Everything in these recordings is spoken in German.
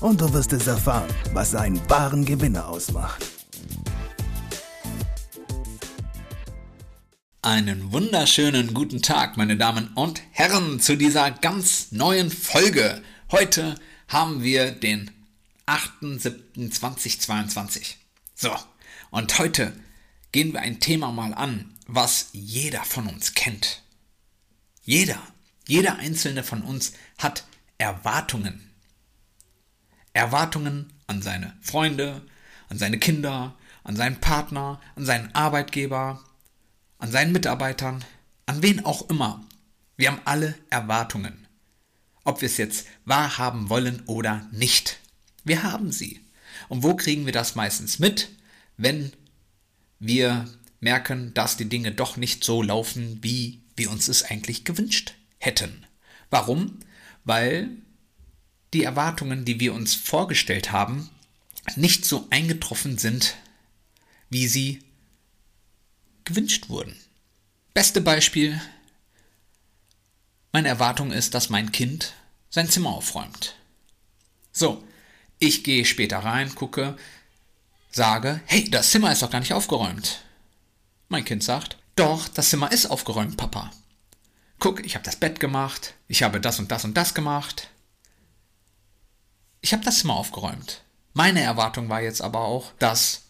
und du wirst es erfahren, was einen wahren Gewinner ausmacht. Einen wunderschönen guten Tag, meine Damen und Herren, zu dieser ganz neuen Folge. Heute haben wir den 8.7.2022. So, und heute gehen wir ein Thema mal an, was jeder von uns kennt. Jeder, jeder einzelne von uns hat Erwartungen. Erwartungen an seine Freunde, an seine Kinder, an seinen Partner, an seinen Arbeitgeber, an seinen Mitarbeitern, an wen auch immer. Wir haben alle Erwartungen. Ob wir es jetzt wahrhaben wollen oder nicht. Wir haben sie. Und wo kriegen wir das meistens mit? Wenn wir merken, dass die Dinge doch nicht so laufen, wie wir uns es eigentlich gewünscht hätten. Warum? Weil die Erwartungen, die wir uns vorgestellt haben, nicht so eingetroffen sind, wie sie gewünscht wurden. Beste Beispiel, meine Erwartung ist, dass mein Kind sein Zimmer aufräumt. So, ich gehe später rein, gucke, sage, hey, das Zimmer ist doch gar nicht aufgeräumt. Mein Kind sagt, doch, das Zimmer ist aufgeräumt, Papa. Guck, ich habe das Bett gemacht, ich habe das und das und das gemacht. Ich habe das Zimmer aufgeräumt. Meine Erwartung war jetzt aber auch, dass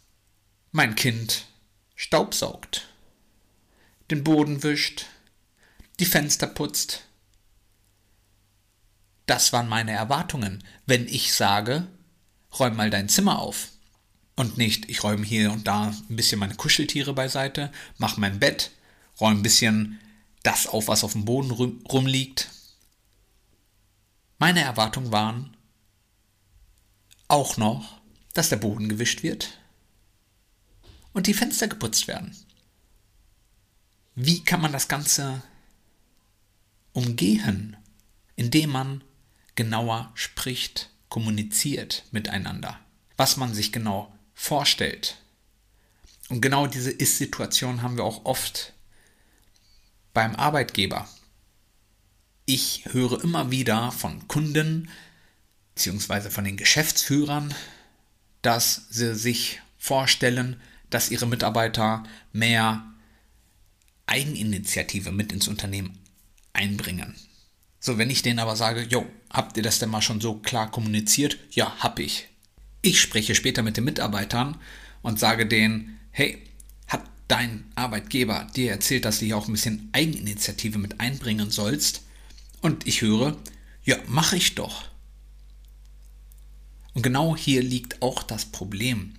mein Kind Staub saugt, den Boden wischt, die Fenster putzt. Das waren meine Erwartungen, wenn ich sage, räum mal dein Zimmer auf. Und nicht, ich räume hier und da ein bisschen meine Kuscheltiere beiseite, mach mein Bett, räume ein bisschen das auf, was auf dem Boden rumliegt. Meine Erwartungen waren, auch noch, dass der Boden gewischt wird und die Fenster geputzt werden. Wie kann man das Ganze umgehen, indem man genauer spricht, kommuniziert miteinander, was man sich genau vorstellt. Und genau diese Ist-Situation haben wir auch oft beim Arbeitgeber. Ich höre immer wieder von Kunden, beziehungsweise von den Geschäftsführern, dass sie sich vorstellen, dass ihre Mitarbeiter mehr Eigeninitiative mit ins Unternehmen einbringen. So, wenn ich denen aber sage, jo, habt ihr das denn mal schon so klar kommuniziert? Ja, hab ich. Ich spreche später mit den Mitarbeitern und sage denen, hey, hat dein Arbeitgeber dir erzählt, dass du hier auch ein bisschen Eigeninitiative mit einbringen sollst? Und ich höre, ja, mache ich doch. Und genau hier liegt auch das Problem.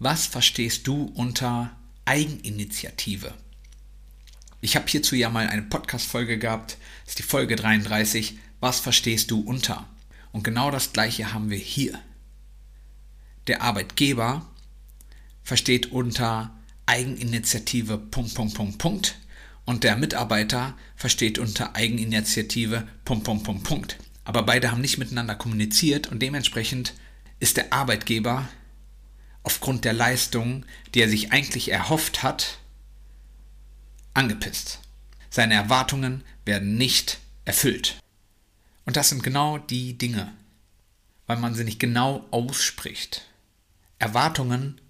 Was verstehst du unter Eigeninitiative? Ich habe hierzu ja mal eine Podcast-Folge gehabt, das ist die Folge 33. Was verstehst du unter? Und genau das gleiche haben wir hier. Der Arbeitgeber versteht unter Eigeninitiative Punkt, Punkt, Punkt, Punkt und der Mitarbeiter versteht unter Eigeninitiative Punkt, Punkt, Punkt, Punkt. Aber beide haben nicht miteinander kommuniziert und dementsprechend ist der Arbeitgeber aufgrund der Leistung, die er sich eigentlich erhofft hat, angepisst. Seine Erwartungen werden nicht erfüllt. Und das sind genau die Dinge, weil man sie nicht genau ausspricht. Erwartungen,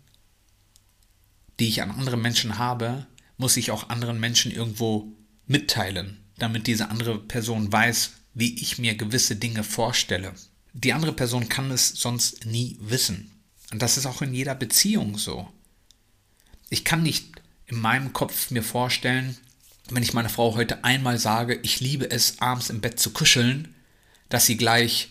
die ich an andere Menschen habe, muss ich auch anderen Menschen irgendwo mitteilen, damit diese andere Person weiß, wie ich mir gewisse Dinge vorstelle. Die andere Person kann es sonst nie wissen. Und das ist auch in jeder Beziehung so. Ich kann nicht in meinem Kopf mir vorstellen, wenn ich meiner Frau heute einmal sage, ich liebe es, abends im Bett zu kuscheln, dass sie gleich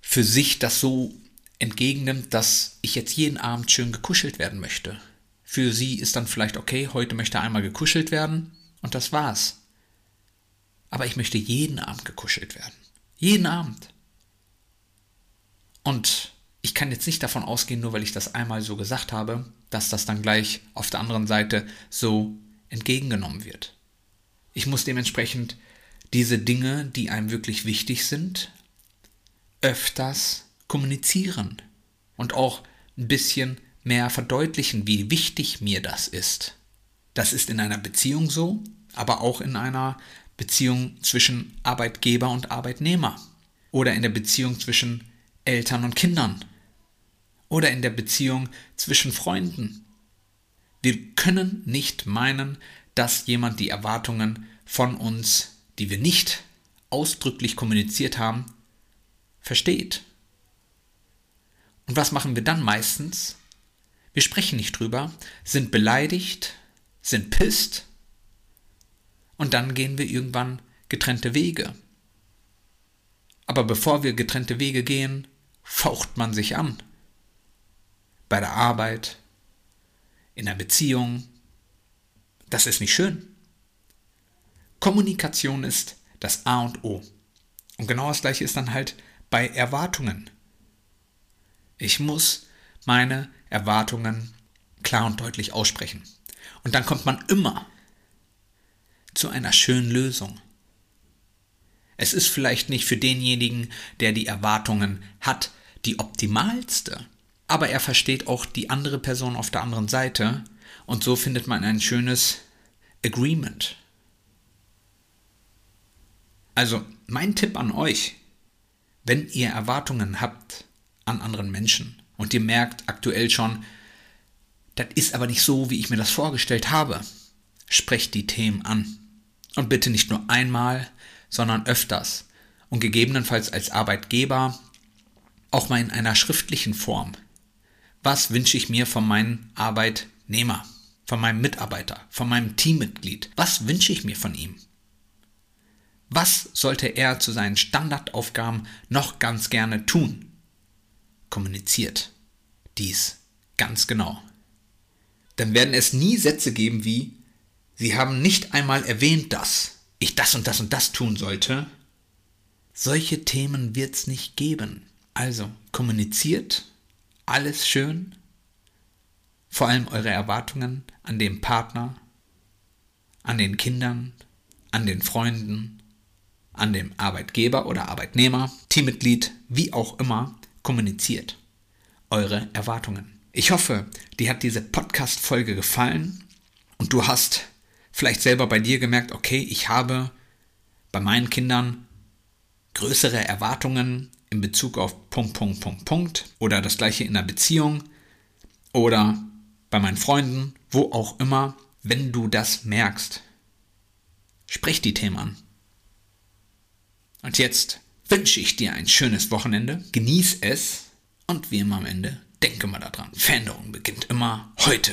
für sich das so entgegennimmt, dass ich jetzt jeden Abend schön gekuschelt werden möchte. Für sie ist dann vielleicht okay, heute möchte einmal gekuschelt werden und das war's. Aber ich möchte jeden Abend gekuschelt werden. Jeden Abend. Und ich kann jetzt nicht davon ausgehen, nur weil ich das einmal so gesagt habe, dass das dann gleich auf der anderen Seite so entgegengenommen wird. Ich muss dementsprechend diese Dinge, die einem wirklich wichtig sind, öfters kommunizieren und auch ein bisschen mehr verdeutlichen, wie wichtig mir das ist. Das ist in einer Beziehung so, aber auch in einer Beziehung zwischen Arbeitgeber und Arbeitnehmer oder in der Beziehung zwischen Eltern und Kindern oder in der Beziehung zwischen Freunden. Wir können nicht meinen, dass jemand die Erwartungen von uns, die wir nicht ausdrücklich kommuniziert haben, versteht. Und was machen wir dann meistens? Wir sprechen nicht drüber, sind beleidigt, sind pisst und dann gehen wir irgendwann getrennte Wege. Aber bevor wir getrennte Wege gehen, faucht man sich an bei der Arbeit, in der Beziehung. Das ist nicht schön. Kommunikation ist das A und O. Und genau das gleiche ist dann halt bei Erwartungen. Ich muss meine Erwartungen klar und deutlich aussprechen. Und dann kommt man immer zu einer schönen Lösung. Es ist vielleicht nicht für denjenigen, der die Erwartungen hat, die optimalste aber er versteht auch die andere Person auf der anderen Seite und so findet man ein schönes Agreement. Also mein Tipp an euch, wenn ihr Erwartungen habt an anderen Menschen und ihr merkt aktuell schon, das ist aber nicht so, wie ich mir das vorgestellt habe, sprecht die Themen an. Und bitte nicht nur einmal, sondern öfters. Und gegebenenfalls als Arbeitgeber auch mal in einer schriftlichen Form was wünsche ich mir von meinem Arbeitnehmer, von meinem Mitarbeiter, von meinem Teammitglied? Was wünsche ich mir von ihm? Was sollte er zu seinen Standardaufgaben noch ganz gerne tun? Kommuniziert dies ganz genau. Dann werden es nie Sätze geben wie Sie haben nicht einmal erwähnt, dass ich das und das und das tun sollte. Solche Themen wird es nicht geben. Also kommuniziert alles schön? Vor allem eure Erwartungen an den Partner, an den Kindern, an den Freunden, an dem Arbeitgeber oder Arbeitnehmer, Teammitglied, wie auch immer, kommuniziert eure Erwartungen. Ich hoffe, dir hat diese Podcast-Folge gefallen und du hast vielleicht selber bei dir gemerkt, okay, ich habe bei meinen Kindern größere Erwartungen in Bezug auf Punkt, Punkt, Punkt, Punkt oder das gleiche in einer Beziehung oder bei meinen Freunden, wo auch immer, wenn du das merkst. Sprich die Themen an. Und jetzt wünsche ich dir ein schönes Wochenende, genieß es und wie immer am Ende, denke mal daran, Veränderung beginnt immer heute.